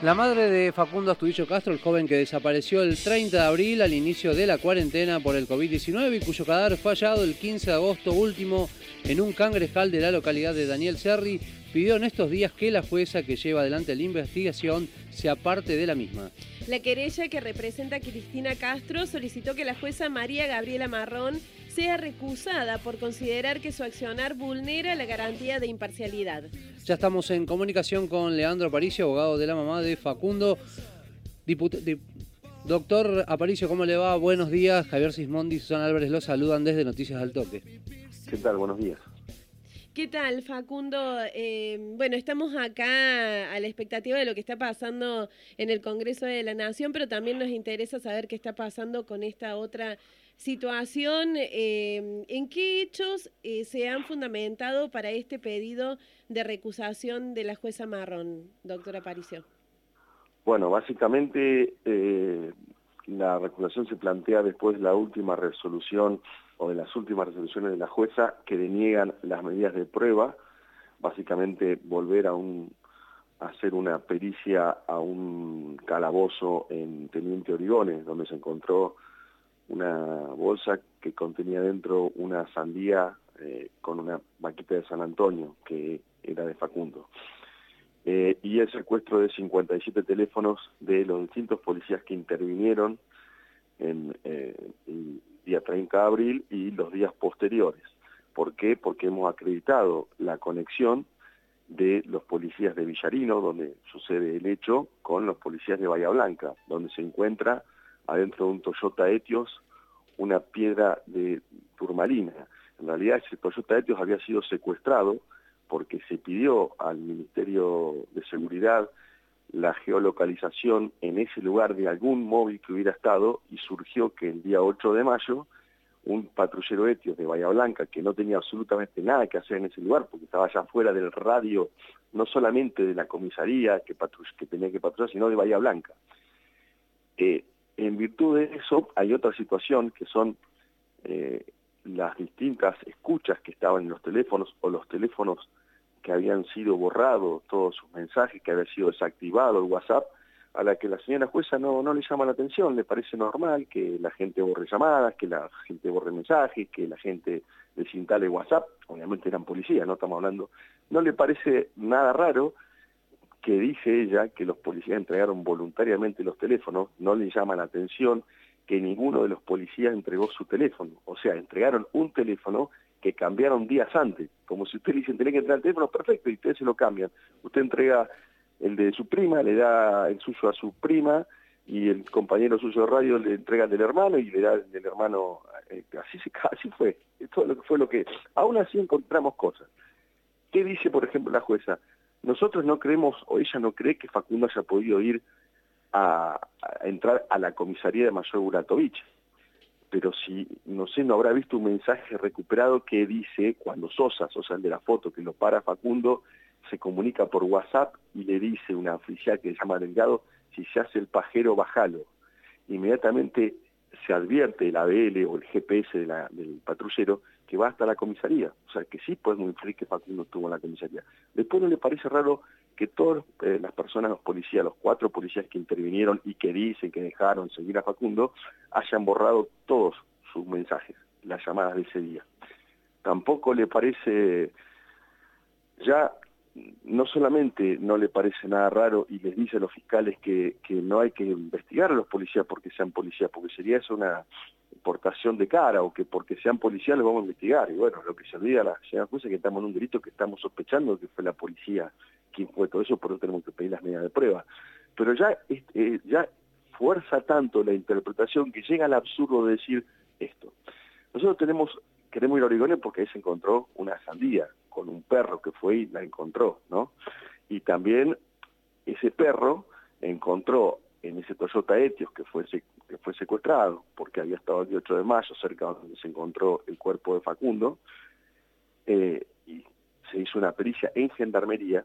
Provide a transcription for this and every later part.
La madre de Facundo Astudillo Castro, el joven que desapareció el 30 de abril al inicio de la cuarentena por el COVID-19 y cuyo cadáver fue hallado el 15 de agosto último en un cangrejal de la localidad de Daniel Serri, pidió en estos días que la jueza que lleva adelante la investigación se aparte de la misma. La querella que representa a Cristina Castro solicitó que la jueza María Gabriela Marrón sea recusada por considerar que su accionar vulnera la garantía de imparcialidad. Ya estamos en comunicación con Leandro Aparicio, abogado de la mamá de Facundo. Doctor Aparicio, ¿cómo le va? Buenos días. Javier Sismondi y Susana Álvarez los saludan desde Noticias al Toque. ¿Qué tal? Buenos días. ¿Qué tal, Facundo? Eh, bueno, estamos acá a la expectativa de lo que está pasando en el Congreso de la Nación, pero también nos interesa saber qué está pasando con esta otra situación, eh, ¿en qué hechos eh, se han fundamentado para este pedido de recusación de la jueza Marrón, doctora Aparicio? Bueno, básicamente eh, la recusación se plantea después de la última resolución o de las últimas resoluciones de la jueza que deniegan las medidas de prueba, básicamente volver a un hacer una pericia a un calabozo en Teniente Origones, donde se encontró una bolsa que contenía dentro una sandía eh, con una vaquita de San Antonio, que era de Facundo. Eh, y el secuestro de 57 teléfonos de los distintos policías que intervinieron en eh, el día 30 de abril y los días posteriores. ¿Por qué? Porque hemos acreditado la conexión de los policías de Villarino, donde sucede el hecho, con los policías de Bahía Blanca, donde se encuentra adentro de un Toyota Etios una piedra de turmalina. En realidad ese Toyota Etios había sido secuestrado porque se pidió al Ministerio de Seguridad la geolocalización en ese lugar de algún móvil que hubiera estado y surgió que el día 8 de mayo un patrullero etios de Bahía Blanca que no tenía absolutamente nada que hacer en ese lugar porque estaba ya fuera del radio no solamente de la comisaría que, tenía que patrullar, sino de Bahía Blanca. Eh, en virtud de eso hay otra situación que son eh, las distintas escuchas que estaban en los teléfonos o los teléfonos que habían sido borrados, todos sus mensajes, que había sido desactivado el WhatsApp, a la que la señora jueza no, no le llama la atención, le parece normal que la gente borre llamadas, que la gente borre mensajes, que la gente desinstale WhatsApp, obviamente eran policías, no estamos hablando, no le parece nada raro que dice ella que los policías entregaron voluntariamente los teléfonos, no le llama la atención que ninguno de los policías entregó su teléfono. O sea, entregaron un teléfono que cambiaron días antes. Como si usted dice, tiene que entregar el teléfono, perfecto, y ustedes se lo cambian. Usted entrega el de su prima, le da el suyo a su prima, y el compañero suyo de radio le entrega el del hermano y le da el del hermano, eh, así, así fue, esto fue lo que, aún así encontramos cosas. ¿Qué dice, por ejemplo, la jueza? Nosotros no creemos, o ella no cree que Facundo haya podido ir a, entrar a la comisaría de Mayor Buratovich. Pero si, no sé, no habrá visto un mensaje recuperado que dice, cuando Sosa, Sosa el de la foto, que lo para Facundo, se comunica por WhatsApp y le dice una oficial que se llama Delgado, si se hace el pajero, bájalo. Inmediatamente se advierte el ABL o el GPS del patrullero que va hasta la comisaría. O sea, que sí podemos inferir que Facundo estuvo en la comisaría. Después no le parece raro que todas eh, las personas, los policías, los cuatro policías que intervinieron y que dicen que dejaron seguir a Facundo, hayan borrado todos sus mensajes, las llamadas de ese día. Tampoco le parece ya no solamente no le parece nada raro y les dice a los fiscales que, que no hay que investigar a los policías porque sean policías, porque sería eso una importación de cara o que porque sean policías los vamos a investigar. Y bueno, lo que se olvida la señora jueza es que estamos en un delito que estamos sospechando que fue la policía quien fue todo eso, por eso tenemos que pedir las medidas de prueba. Pero ya, eh, ya fuerza tanto la interpretación que llega al absurdo de decir esto. Nosotros tenemos, queremos ir a Oregon porque ahí se encontró una sandía con un perro que fue y la encontró, ¿no? Y también ese perro encontró en ese Toyota Etios que fue, que fue secuestrado, porque había estado el 8 de mayo, cerca donde se encontró el cuerpo de Facundo, eh, y se hizo una pericia en gendarmería,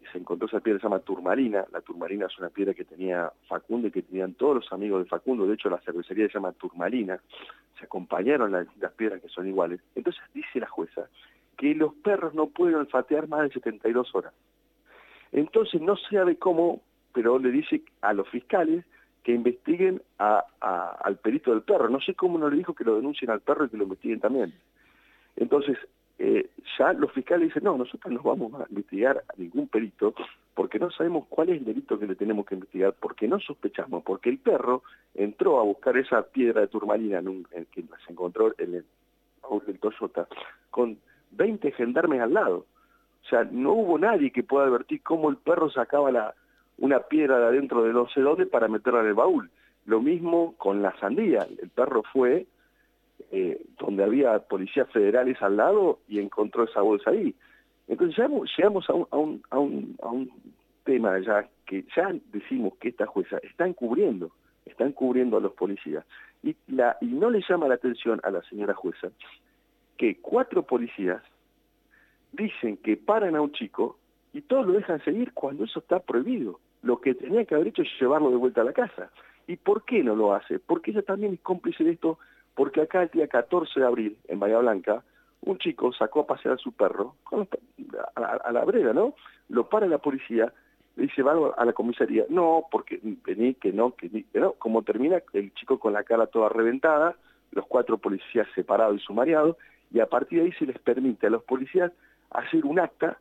y se encontró esa piedra se llama turmalina, la turmalina es una piedra que tenía Facundo y que tenían todos los amigos de Facundo, de hecho la cervecería se llama turmalina, se acompañaron las, las piedras que son iguales. Entonces dice la jueza que los perros no pueden olfatear más de 72 horas. Entonces no sabe cómo pero le dice a los fiscales que investiguen al perito del perro. No sé cómo no le dijo que lo denuncien al perro y que lo investiguen también. Entonces, eh, ya los fiscales dicen, no, nosotros no vamos a investigar a ningún perito porque no sabemos cuál es el delito que le tenemos que investigar, porque no sospechamos, porque el perro entró a buscar esa piedra de turmalina en, un, en que se encontró en el baúl del Toyota con 20 gendarmes al lado. O sea, no hubo nadie que pueda advertir cómo el perro sacaba la, una piedra de adentro de no sé para meterla en el baúl. Lo mismo con la sandía. El perro fue eh, donde había policías federales al lado y encontró esa bolsa ahí. Entonces llegamos, a, un, tema ya que ya decimos que esta jueza está encubriendo, está encubriendo a los policías. Y, y no le llama la atención a la señora jueza que cuatro policías dicen que paran a un chico y todos lo dejan seguir cuando eso está prohibido. Lo que tenía que haber hecho es llevarlo de vuelta a la casa. ¿Y por qué no lo hace? Porque ella también es cómplice de esto porque acá el día 14 de abril, en Bahía Blanca, un chico sacó a pasear a su perro a, la brega, ¿no? Lo para la policía, le dice, va a la comisaría. No, porque vení, que no, que, no. Como termina el chico con la cara toda reventada, los cuatro policías separados y sumariados, y a partir de ahí se les permite a los policías hacer un acta,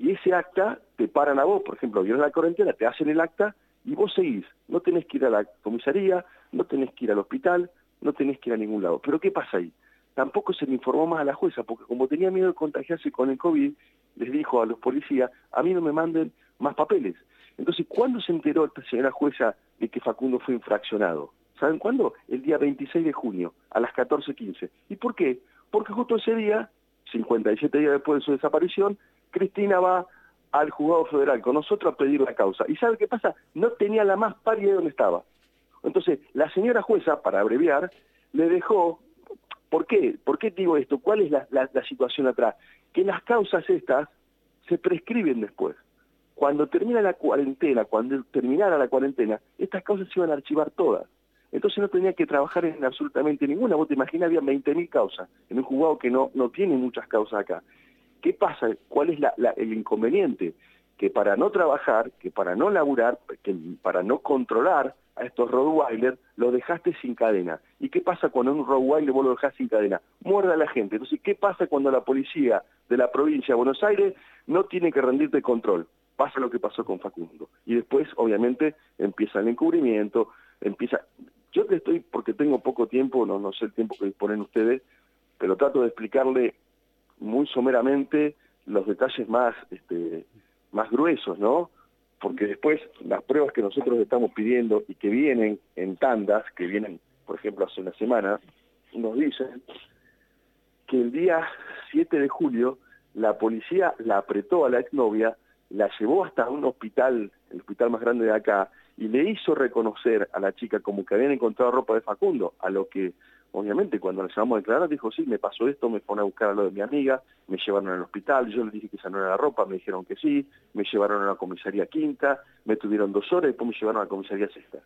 y ese acta te paran a vos, por ejemplo, vieron la cuarentena, te hacen el acta, y vos seguís. No tenés que ir a la comisaría, no tenés que ir al hospital, no tenés que ir a ningún lado. Pero ¿qué pasa ahí? Tampoco se le informó más a la jueza, porque como tenía miedo de contagiarse con el COVID, les dijo a los policías, a mí no me manden más papeles. Entonces, ¿cuándo se enteró esta señora jueza de que Facundo fue infraccionado? ¿Saben cuándo? El día 26 de junio, a las 14.15. ¿Y por qué? Porque justo ese día, 57 días después de su desaparición, Cristina va al juzgado federal con nosotros a pedir la causa. ¿Y sabe qué pasa? No tenía la más pálida de dónde estaba. Entonces, la señora jueza, para abreviar, le dejó, ¿por qué? ¿Por qué digo esto? ¿Cuál es la, situación atrás? Que las causas estas se prescriben después. Cuando termina la cuarentena, cuando terminara la cuarentena, estas causas se iban a archivar todas. Entonces no tenía que trabajar en absolutamente ninguna. Vos te imaginas, había 20.000 causas en un juzgado que no, no tiene muchas causas acá. ¿Qué pasa? ¿Cuál es el inconveniente? Que para no trabajar, que para no laburar, que para no controlar, a estos Rottweiler, lo dejaste sin cadena. ¿Y qué pasa cuando un Rottweiler vos lo dejás sin cadena? Muerde a la gente. Entonces, ¿qué pasa cuando la policía de la provincia de Buenos Aires no tiene que rendirte control? Pasa lo que pasó con Facundo. Y después, obviamente, empieza el encubrimiento, empieza... Yo te estoy, porque tengo poco tiempo, no, no sé el tiempo que disponen ustedes, pero trato de explicarle muy someramente los detalles más, este, más gruesos, ¿no? porque después las pruebas que nosotros estamos pidiendo y que vienen en tandas, que vienen, por ejemplo, hace una semana, nos dicen que el día 7 de julio la policía la apretó a la exnovia, la llevó hasta un hospital, el hospital más grande de acá, y le hizo reconocer a la chica como que habían encontrado ropa de Facundo, a lo que obviamente cuando la llamamos a declarar dijo, sí, me pasó esto, me fueron a buscar a lo de mi amiga, me llevaron al hospital, yo le dije que esa no la ropa, me dijeron que sí, me llevaron a la comisaría quinta, me tuvieron dos horas y después me llevaron a la comisaría sexta.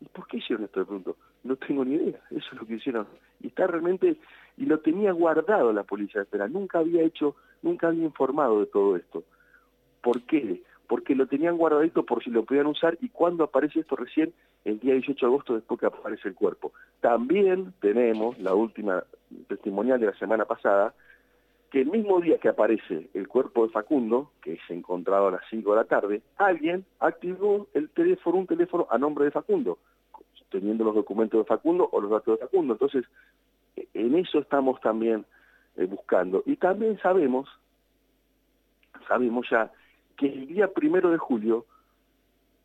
¿Y por qué hicieron esto de pronto? No tengo ni idea, eso es lo que hicieron. Y está realmente, y lo tenía guardado la policía de espera, nunca había hecho, nunca había informado de todo esto. ¿Por qué? porque lo tenían guardadito por si lo podían usar y cuando aparece esto recién, el día 18 de agosto después que aparece el cuerpo. También tenemos la última testimonial de la semana pasada, que el mismo día que aparece el cuerpo de Facundo, que es encontrado a las 5 de la tarde, alguien activó el teléfono, un teléfono a nombre de Facundo, teniendo los documentos de Facundo o los datos de Facundo. Entonces, en eso estamos también eh, buscando. Y también sabemos, sabemos ya que el día primero de julio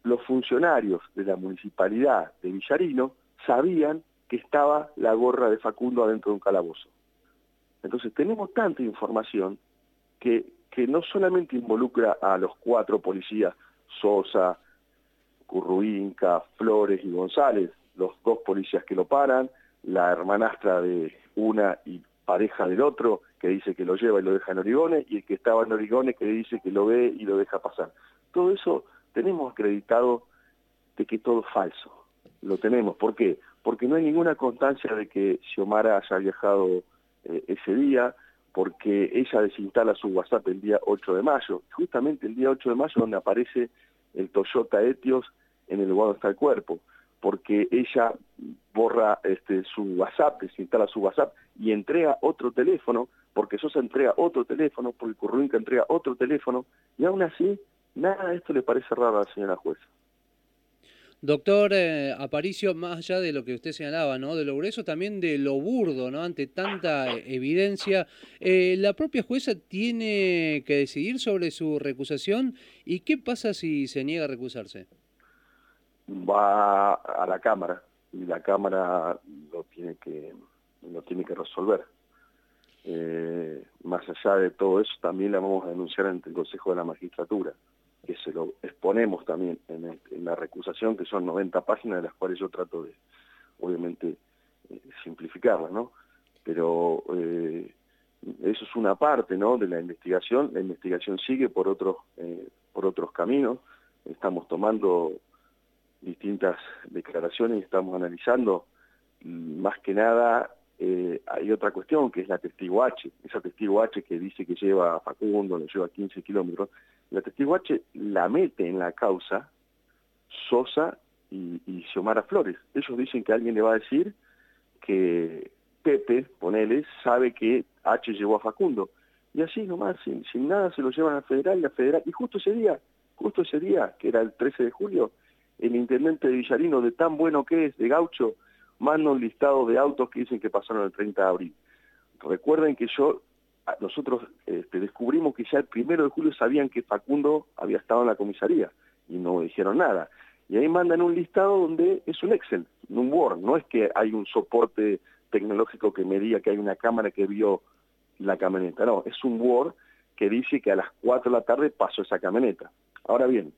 los funcionarios de la municipalidad de Villarino sabían que estaba la gorra de Facundo adentro de un calabozo. Entonces tenemos tanta información que, que no solamente involucra a los cuatro policías, Sosa, Curruinca, Flores y González, los dos policías que lo paran, la hermanastra de una y pareja del otro, que dice que lo lleva y lo deja en Origones, y el que estaba en Origones que dice que lo ve y lo deja pasar. Todo eso tenemos acreditado de que todo es falso. Lo tenemos. ¿Por qué? Porque no hay ninguna constancia de que Xiomara haya viajado eh, ese día, porque ella desinstala su WhatsApp el día 8 de mayo, justamente el día 8 de mayo donde aparece el Toyota Etios en el lugar donde está el cuerpo, porque ella borra este, su WhatsApp, instala su WhatsApp y entrega otro teléfono, porque Sosa entrega otro teléfono, porque Curruinca entrega otro teléfono, y aún así, nada de esto le parece raro a la señora jueza. Doctor eh, Aparicio, más allá de lo que usted señalaba, ¿no? De lo grueso, también de lo burdo, ¿no? Ante tanta evidencia, eh, la propia jueza tiene que decidir sobre su recusación y qué pasa si se niega a recusarse. Va a la Cámara y la Cámara lo tiene que, lo tiene que resolver. Eh, más allá de todo eso, también la vamos a denunciar ante el Consejo de la Magistratura que se lo exponemos también en, la recusación, que son 90 páginas de las cuales yo trato de, obviamente, eh, simplificarlas, ¿no? Pero eh, eso es una parte, ¿no?, de la investigación. La investigación sigue por otros, eh, por otros caminos. Estamos tomando distintas declaraciones y estamos analizando mm, más que nada hay otra cuestión que es la testigo H, esa testigo H que dice que lleva a Facundo, le lleva 15 kilómetros, la testigo H la mete en la causa Sosa y, y Xiomara Flores. Ellos dicen que alguien le va a decir que Pepe, ponele, sabe que H llevó a Facundo. Y así nomás, sin, nada, se lo llevan al federal y a federal. Y justo ese día, justo ese día, que era el 13 de julio, el intendente de Villarino, de tan bueno que es, de Gaucho, manda un listado de autos que dicen que pasaron el 30 de abril. Recuerden que yo nosotros este, descubrimos que ya el primero de julio sabían que Facundo había estado en la comisaría y no dijeron nada. Y ahí mandan un listado donde es un Excel, un Word, no es que hay un soporte tecnológico que me diga que hay una cámara que vio la camioneta, no, es un Word que dice que a las 4 de la tarde pasó esa camioneta. Ahora bien,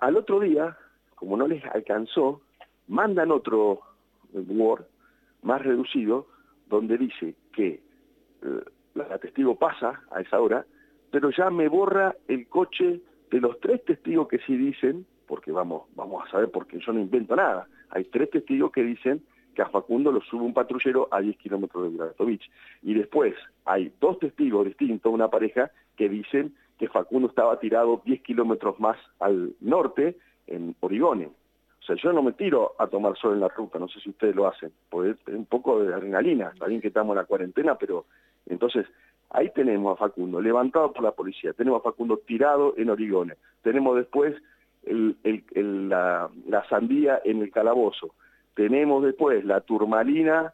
al otro día, como no les alcanzó, mandan otro Word más reducido donde dice que eh, la testigo pasa a esa hora, pero ya me borra el coche de los tres testigos que sí dicen, porque vamos, vamos a saber porque yo no invento nada, hay tres testigos que dicen que a Facundo lo sube un patrullero a 10 kilómetros de Bratovich. Y después hay dos testigos distintos, una pareja, que dicen que Facundo estaba tirado 10 kilómetros más al norte, en Origone. O sea, yo no me tiro a tomar sol en la ruta, no sé si ustedes lo hacen, porque es un poco de adrenalina, está bien que estamos en la cuarentena, pero entonces, ahí tenemos a Facundo levantado por la policía, tenemos a Facundo tirado en Origones, tenemos después la, sandía en el calabozo, tenemos después la turmalina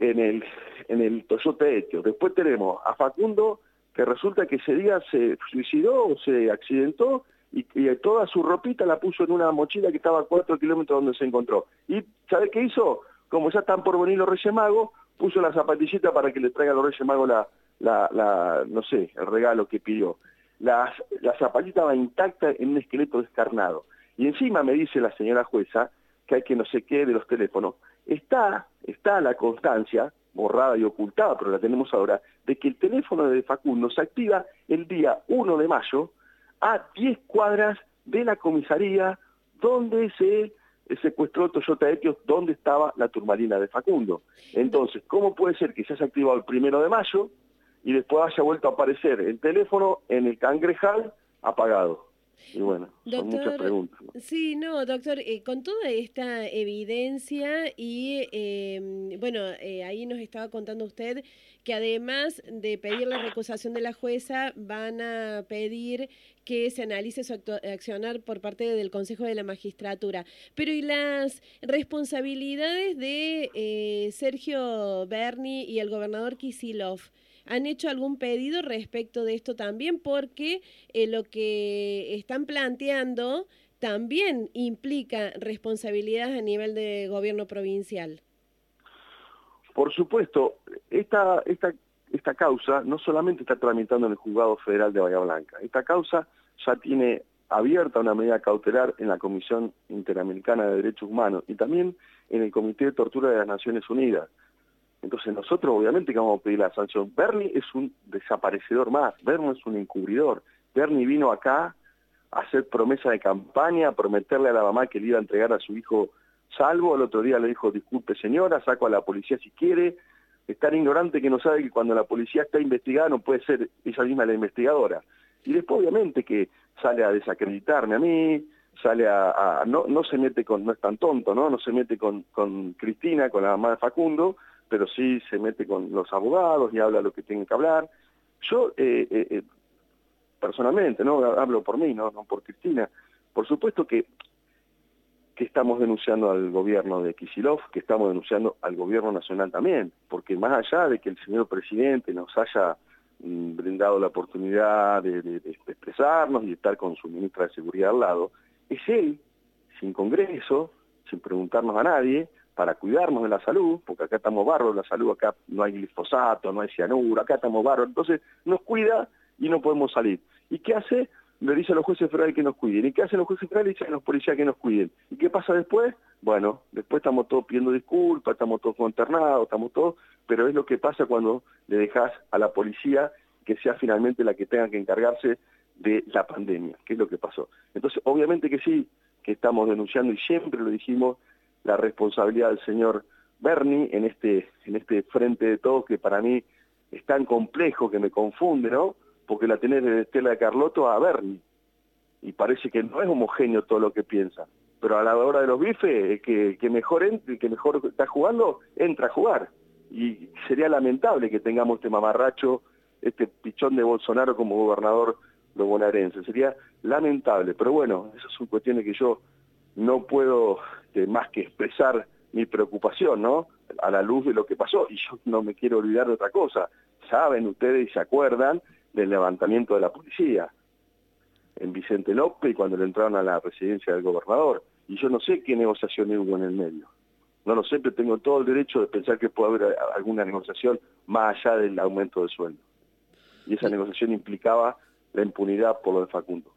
en el, en el Toyota Etio, después tenemos a Facundo que resulta que ese día se suicidó o se accidentó y, toda su ropita la puso en una mochila que estaba a cuatro kilómetros donde se encontró. ¿Y sabe qué hizo? Como ya están por venir los Reyes Magos, puso la zapatillita para que le traiga a los Reyes Magos la, no sé, el regalo que pidió. La, la zapatilla estaba intacta en un esqueleto descarnado. Y encima me dice la señora jueza que hay que no sé qué de los teléfonos. Está, está la constancia, borrada y ocultada, pero la tenemos ahora, de que el teléfono de Facundo se activa el día 1 de mayo a 10 cuadras de la comisaría donde se secuestró Toyota Etios donde estaba la turmalina de Facundo. Entonces, ¿cómo puede ser que se haya activado el primero de mayo y después haya vuelto a aparecer el teléfono en el cangrejal apagado? Y bueno, son muchas preguntas. Sí, no, doctor, eh, con toda esta evidencia y, em, bueno, eh, ahí nos estaba contando usted que además de pedir la recusación de la jueza, van a pedir que se analice su accionar por parte del Consejo de la Magistratura. Pero ¿y las responsabilidades de eh, Sergio Berni y el gobernador Kisilov? ¿Han hecho algún pedido respecto de esto también? Porque eh, lo que están planteando también implica responsabilidades a nivel de gobierno provincial. Por supuesto, esta, causa no solamente está tramitando en el Juzgado Federal de Bahía Blanca, esta causa ya tiene abierta una medida cautelar en la Comisión Interamericana de Derechos Humanos y también en el Comité de Tortura de las Naciones Unidas. Entonces nosotros obviamente que vamos a pedir la sanción. Bernie es un desaparecedor más, Bernie es un encubridor. Bernie vino acá a hacer promesa de campaña, a prometerle a la mamá que le iba a entregar a su hijo salvo, el otro día le dijo, disculpe señora, saco a la policía si quiere, es tan ignorante que no sabe que cuando la policía está investigada no puede ser ella misma la investigadora. Y después obviamente que sale a desacreditarme a mí, sale a, no, se mete con, no es tan tonto, ¿no? No se mete con Cristina, con la mamá de Facundo, pero sí se mete con los abogados y habla lo que tiene que hablar. Yo, eh, eh, eh, personalmente, ¿no? Hablo por mí, ¿no? No por Cristina. Por supuesto que, que estamos denunciando al gobierno de Kisilov, que estamos denunciando al gobierno nacional también, porque más allá de que el señor presidente nos haya mm, brindado la oportunidad de, de, expresarnos y estar con su ministra de Seguridad al lado, es él, sin Congreso, sin preguntarnos a nadie, para cuidarnos de la salud, porque acá estamos barros, la salud acá no hay glifosato, no hay cianuro, acá estamos barros, entonces nos cuida y no podemos salir. ¿Y qué hace? Le dice a los jueces federales que nos cuiden. ¿Y qué hacen los jueces federales? Dicen a los policías que nos cuiden. ¿Y qué pasa después? Bueno, después estamos todos pidiendo disculpas, estamos todos conternados, estamos todos, pero es lo que pasa cuando le dejas a la policía que sea finalmente la que tenga que encargarse de la pandemia, que es lo que pasó. Entonces, obviamente que sí, que estamos denunciando y siempre lo dijimos, la responsabilidad del señor Bernie en este, en este frente de todo que para mí es tan complejo que me confunde, ¿no? Porque la tenés de Estela de Carlotto a Bernie. Y parece que no es homogéneo todo lo que piensa. Pero a la hora de los bifes, que, que mejor que mejor está jugando, entra a jugar. Y sería lamentable que tengamos este mamarracho, este pichón de Bolsonaro como gobernador lo bonaerense. Sería lamentable. Pero bueno, esas son cuestiones que yo no puedo este, más que expresar mi preocupación, ¿no? A la luz de lo que pasó. Y yo no me quiero olvidar de otra cosa. Saben ustedes y se acuerdan del levantamiento de la policía en Vicente López y cuando le entraron a la residencia del gobernador. Y yo no sé qué negociación hubo en el medio. No lo sé, pero tengo todo el derecho de pensar que puede haber alguna negociación más allá del aumento de sueldo. Y esa negociación implicaba la impunidad por lo de Facundo.